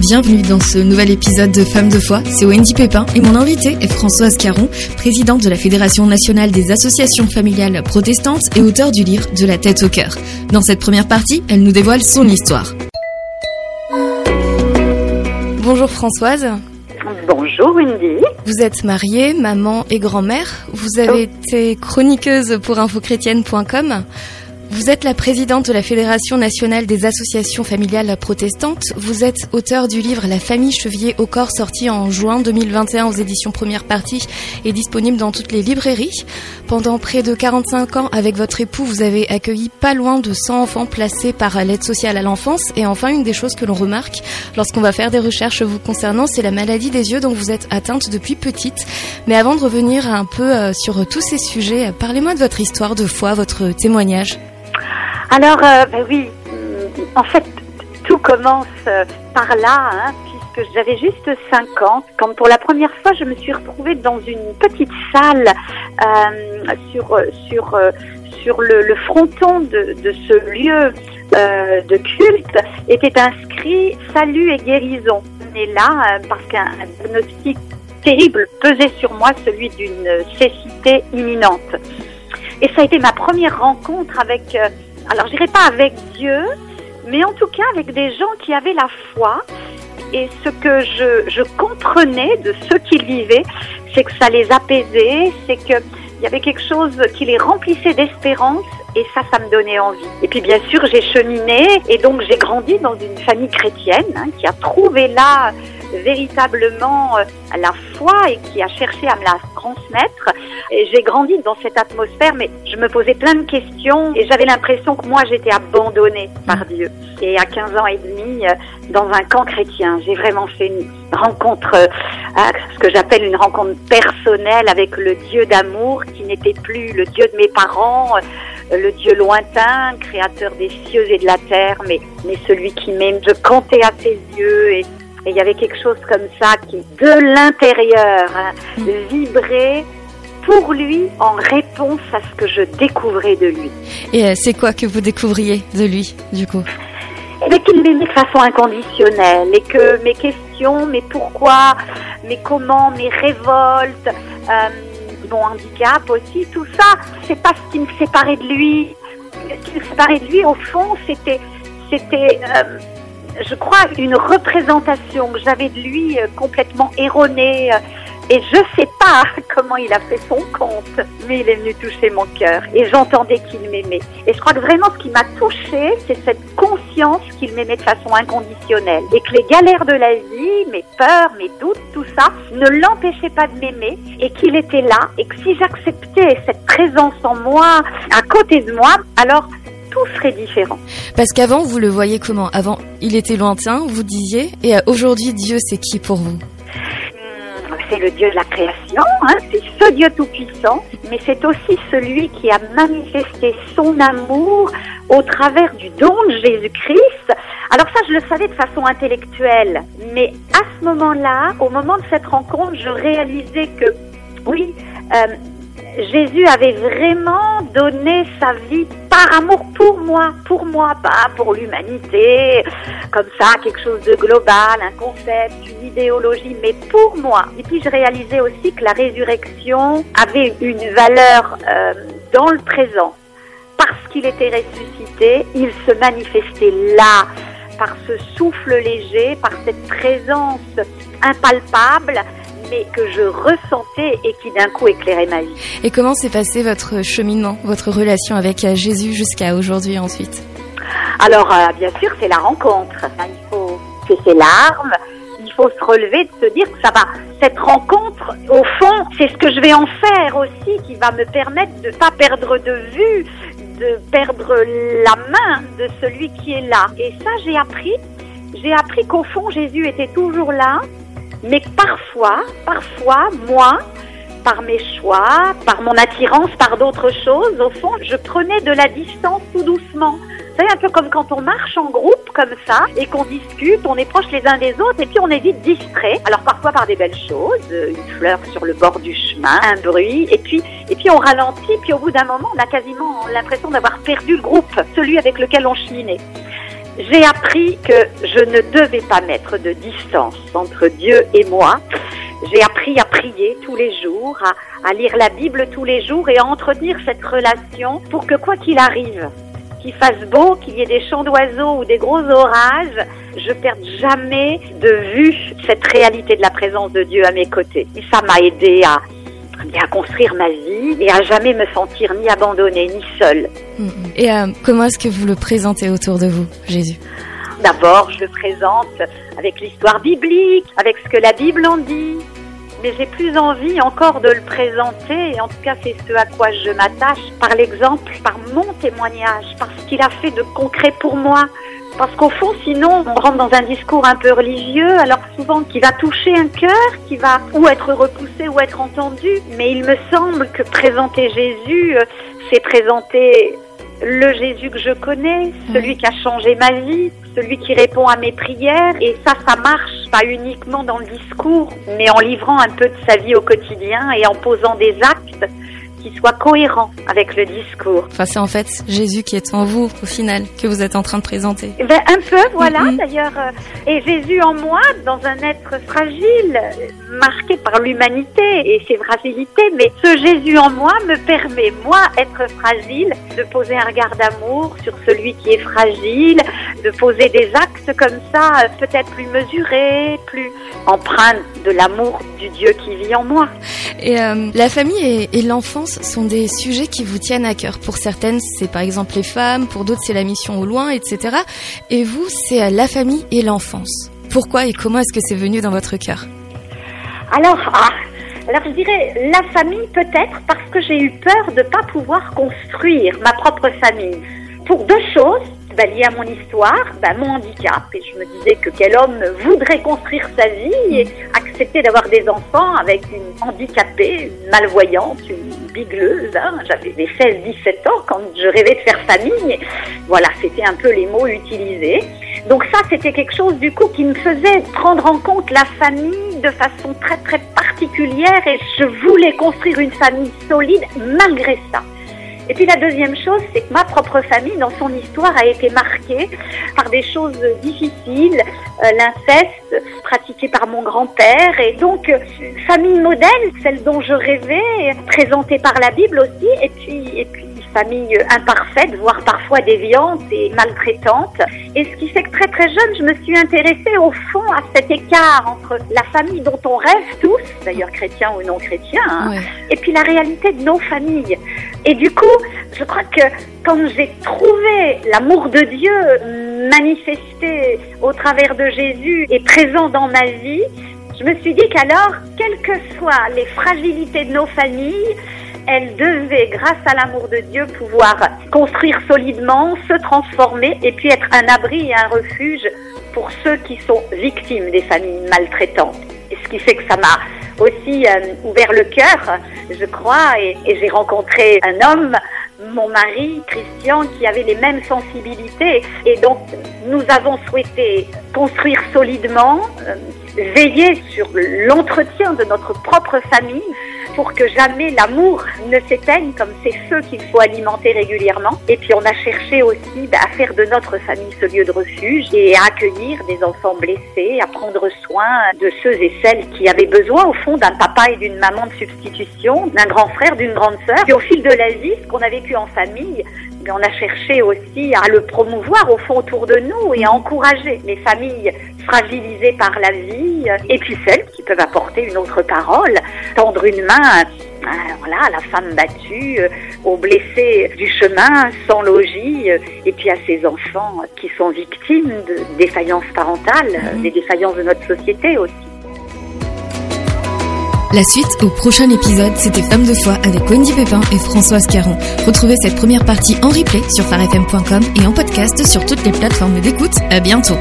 Bienvenue dans ce nouvel épisode de Femmes de foi. C'est Wendy Pépin et mon invité est Françoise Caron, présidente de la Fédération nationale des associations familiales protestantes et auteur du livre De la tête au cœur. Dans cette première partie, elle nous dévoile son histoire. Bonjour Françoise. Bonjour Wendy. Vous êtes mariée, maman et grand-mère. Vous avez été chroniqueuse pour infochrétienne.com. Vous êtes la présidente de la Fédération nationale des associations familiales protestantes. Vous êtes auteur du livre La famille chevillée au corps sorti en juin 2021 aux éditions Première Partie et disponible dans toutes les librairies. Pendant près de 45 ans, avec votre époux, vous avez accueilli pas loin de 100 enfants placés par l'aide sociale à l'enfance. Et enfin, une des choses que l'on remarque lorsqu'on va faire des recherches vous concernant, c'est la maladie des yeux dont vous êtes atteinte depuis petite. Mais avant de revenir un peu euh, sur tous ces sujets, parlez-moi de votre histoire de foi, votre témoignage. Alors, euh, ben oui, en fait, tout commence euh, par là, hein, puisque j'avais juste 5 ans, quand pour la première fois je me suis retrouvée dans une petite salle euh, sur, sur, sur le, le fronton de, de, ce lieu de culte était inscrit Salut et guérison. Et là, parce qu'un diagnostic terrible pesait sur moi, celui d'une cécité imminente. Et ça a été ma première rencontre avec alors je pas avec Dieu, mais en tout cas avec des gens qui avaient la foi. Et ce que je, je comprenais de ce qu'ils vivaient, c'est que ça les apaisait, c'est qu'il y avait quelque chose qui les remplissait d'espérance et ça, ça me donnait envie. Et puis bien sûr, j'ai cheminé et donc j'ai grandi dans une famille chrétienne hein, qui a trouvé là véritablement euh, la foi et qui a cherché à me la transmettre. Et j'ai grandi dans cette atmosphère, mais je me posais plein de questions et j'avais l'impression que moi j'étais abandonnée par Dieu. Et à 15 ans et demi, euh, dans un camp chrétien, j'ai vraiment fait une rencontre, euh, ce que j'appelle une rencontre personnelle avec le Dieu d'amour qui n'était plus le Dieu de mes parents, le Dieu lointain, créateur des cieux et de la terre, mais, mais celui qui m'aime. Je comptais à ses yeux et et il y avait quelque chose comme ça qui, de l'intérieur, hein, vibrait pour lui en réponse à ce que je découvrais de lui. Et euh, c'est quoi que vous découvriez de lui, du coup? Et qu'il m'aimait de façon inconditionnelle et que mes questions, mes pourquoi, mes comment, mes révoltes, euh, mon handicap aussi, tout ça, c'est pas ce qui me séparait de lui. Ce qui me séparait de lui, au fond, c'était, c'était euh, je crois, une représentation que j'avais de lui euh, complètement erronée. Euh, et je sais pas comment il a fait son compte, mais il est venu toucher mon cœur. Et j'entendais qu'il m'aimait. Et je crois que vraiment ce qui m'a touchée, c'est cette conscience qu'il m'aimait de façon inconditionnelle. Et que les galères de la vie, mes peurs, mes doutes, tout ça, ne l'empêchaient pas de m'aimer. Et qu'il était là. Et que si j'acceptais cette présence en moi, à côté de moi, alors tout serait différent. Parce qu'avant, vous le voyez comment? Avant, il était lointain, vous disiez, et aujourd'hui, Dieu, c'est qui pour vous hmm, c'est le Dieu de la création, hein, c'est ce Dieu tout-puissant, mais c'est aussi celui qui a manifesté son amour au travers du don de Jésus-Christ. Alors ça, je le savais de façon intellectuelle, mais à ce moment-là, au moment de cette rencontre, je réalisais que, oui, euh, Jésus avait vraiment donné sa vie par amour pour moi, pour moi, pas pour l'humanité, comme ça, quelque chose de global, un concept, une idéologie, mais pour moi. Et puis je réalisais aussi que la résurrection avait une valeur euh, dans le présent. Parce qu'il était ressuscité, il se manifestait là, par ce souffle léger, par cette présence impalpable mais que je ressentais et qui d'un coup éclairait ma vie. Et comment s'est passé votre cheminement, votre relation avec euh, Jésus jusqu'à aujourd'hui ensuite? Alors, euh, bien sûr, c'est la rencontre. Il faut ses larmes, il faut se relever, de se dire que ça va. Cette rencontre, au fond, c'est ce que je vais en faire aussi, qui va me permettre de ne pas perdre de vue, de perdre la main de celui qui est là. Et ça, j'ai appris. J'ai appris qu'au fond, Jésus était toujours là, mais parfois, parfois, moi, par mes choix, par mon attirance, par d'autres choses, au fond, je prenais de la distance tout doucement. C'est un peu comme quand on marche en groupe comme ça et qu'on discute, on est proches les uns des autres et puis on est vite distrait. Alors parfois par des belles choses, une fleur sur le bord du chemin, un bruit, et puis et puis on ralentit, puis au bout d'un moment, on a quasiment l'impression d'avoir perdu le groupe, celui avec lequel on cheminait. J'ai appris que je ne devais pas mettre de distance entre Dieu et moi. J'ai appris à prier tous les jours, à, lire la Bible tous les jours et à entretenir cette relation pour que quoi qu'il arrive, qu'il fasse beau, qu'il y ait des chants d'oiseaux ou des gros orages, je perde jamais de vue cette réalité de la présence de Dieu à mes côtés. Et ça m'a aidé à, à construire ma vie et à jamais me sentir ni abandonnée ni seule. Et euh, comment est-ce que vous le présentez autour de vous, Jésus? D'abord, je le présente avec l'histoire biblique, avec ce que la Bible en dit. Mais j'ai plus envie encore de le présenter, et en tout cas c'est ce à quoi je m'attache, par l'exemple, par mon témoignage, par ce qu'il a fait de concret pour moi. Parce qu'au fond, sinon, on rentre dans un discours un peu religieux, alors souvent qui va toucher un cœur, qui va ou être repoussé ou être entendu. Mais il me semble que présenter Jésus, c'est présenter le Jésus que je connais, celui qui a changé ma vie, celui qui répond à mes prières. Et ça, ça marche pas uniquement dans le discours, mais en livrant un peu de sa vie au quotidien et en posant des actes qui soient cohérents avec le discours. Enfin, c'est en fait Jésus qui est en vous, au final, que vous êtes en train de présenter. Ben, un peu, voilà, mm -hmm. d'ailleurs. Et Jésus en moi, dans un être fragile, marqué par l'humanité et ses fragilités, mais ce Jésus en moi me permet, moi, être fragile, de poser un regard d'amour sur celui qui est fragile, de poser des actes comme ça, peut-être plus mesurés, plus empreints de l'amour du Dieu qui vit en moi. Et euh, la famille et, et l'enfance sont des sujets qui vous tiennent à cœur. Pour certaines, c'est par exemple les femmes, pour d'autres, c'est la mission au loin, etc. Et vous, c'est la famille et l'enfance. Pourquoi et comment est-ce que c'est venu dans votre cœur? Alors, ah, alors je dirais la famille peut-être parce que j'ai eu peur de ne pas pouvoir construire ma propre famille. Pour deux choses, bah, liées à mon histoire, bah, mon handicap. Et je me disais que quel homme voudrait construire sa vie et accepter d'avoir des enfants avec une handicapée, une malvoyante, une bigleuse. Hein. J'avais 16-17 ans quand je rêvais de faire famille. Voilà, c'était un peu les mots utilisés. Donc ça, c'était quelque chose du coup qui me faisait prendre en compte la famille de façon très très particulière et je voulais construire une famille solide malgré ça. Et puis la deuxième chose, c'est que ma propre famille, dans son histoire, a été marquée par des choses difficiles, euh, l'inceste pratiqué par mon grand-père, et donc euh, famille modèle, celle dont je rêvais, présentée par la Bible aussi, et puis et puis famille imparfaite, voire parfois déviante et maltraitante. Et ce qui fait que très très jeune, je me suis intéressée au fond à cet écart entre la famille dont on rêve tous, d'ailleurs chrétiens ou non chrétiens, hein, ouais. et puis la réalité de nos familles. Et du coup, je crois que quand j'ai trouvé l'amour de Dieu manifesté au travers de Jésus et présent dans ma vie, je me suis dit qu'alors, quelles que soient les fragilités de nos familles, elles devaient, grâce à l'amour de Dieu, pouvoir construire solidement, se transformer et puis être un abri et un refuge pour ceux qui sont victimes des familles maltraitantes. Et ce qui fait que ça m'a aussi euh, ouvert le cœur, je crois, et, j'ai rencontré un homme, mon mari, Christian, qui avait les mêmes sensibilités. Et donc, nous avons souhaité construire solidement, euh, veiller sur l'entretien de notre propre famille pour que jamais l'amour ne s'éteigne comme ces feux qu'il faut alimenter régulièrement. Et puis on a cherché aussi bah, à faire de notre famille ce lieu de refuge et à accueillir des enfants blessés, à prendre soin de ceux et celles qui avaient besoin au fond d'un papa et d'une maman de substitution, d'un grand frère, d'une grande sœur. Et au fil de la vie, ce qu'on a vécu en famille, on a cherché aussi à le promouvoir au fond autour de nous et à encourager les familles fragilisées par la vie et puis celles qui peuvent apporter une autre parole, tendre une main voilà, à la femme battue, aux blessés du chemin, sans logis, et puis à ces enfants qui sont victimes de défaillances parentales, mmh. des défaillances de notre société aussi. La suite au prochain épisode, c'était Femme de foi avec Wendy Pépin et Françoise Caron. Retrouvez cette première partie en replay sur farfm.com et en podcast sur toutes les plateformes d'écoute. À bientôt.